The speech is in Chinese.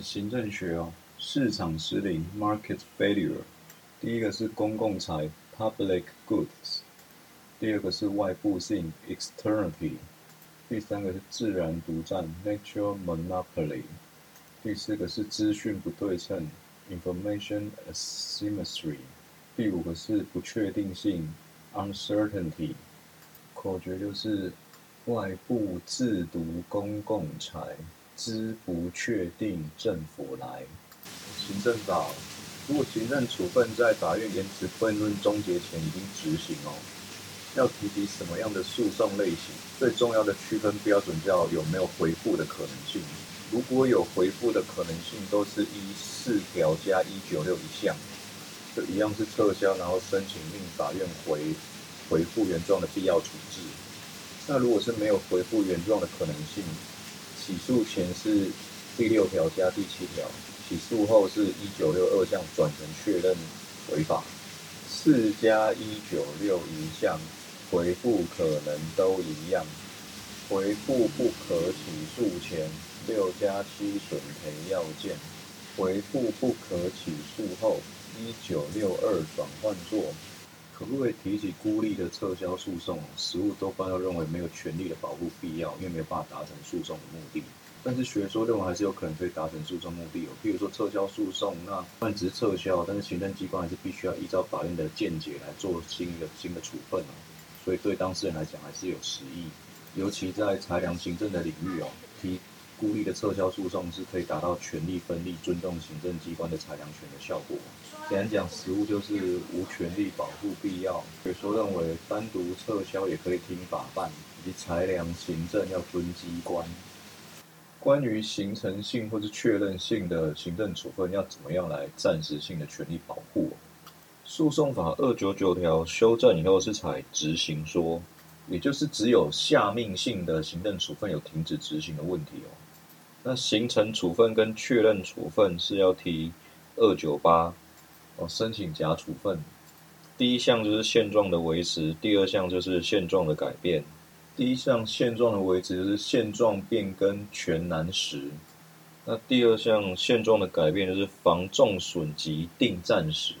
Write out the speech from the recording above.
行政学哦，市场失灵 （market failure）。第一个是公共财 （public goods），第二个是外部性 （externality），第三个是自然独占 （natural monopoly），第四个是资讯不对称 （information asymmetry），第五个是不确定性 （uncertainty）。口诀就是外部自独公共财。知不确定政府来，行政法，如果行政处分在法院延迟辩论终结前已经执行哦，要提起什么样的诉讼类型？最重要的区分标准叫有没有回复的可能性。如果有回复的可能性，都是依四条加一九六一项，就一样是撤销，然后申请令法院回回复原状的必要处置。那如果是没有回复原状的可能性？起诉前是第六条加第七条，起诉后是一九六二项转成确认违法，四加一九六一项回复可能都一样，回复不可起诉前六加七损赔要件，回复不可起诉后一九六二转换作，可不可以提起孤立的撤销诉讼？实务多半要认为没有权利的保护必要，因为没有办法达成诉讼的目的。但是学说认为还是有可能可以达成诉讼目的哦，譬如说撤销诉讼，那算只是撤销，但是行政机关还是必须要依照法院的见解来做新的新的处分哦，所以对当事人来讲还是有实益，尤其在裁量行政的领域哦，提孤立的撤销诉讼是可以达到权力分立、尊重行政机关的裁量权的效果。简单讲，实务就是无权利保护必要。学说认为单独撤销也可以听法办，以及裁量行政要遵机关。关于形成性或是确认性的行政处分，要怎么样来暂时性的权利保护？诉讼法二九九条修正以后是采执行说，也就是只有下命性的行政处分有停止执行的问题哦。那形成处分跟确认处分是要提二九八哦，申请假处分。第一项就是现状的维持，第二项就是现状的改变。第一项现状的维持就是现状变更全难时，那第二项现状的改变就是防重损及定暂时。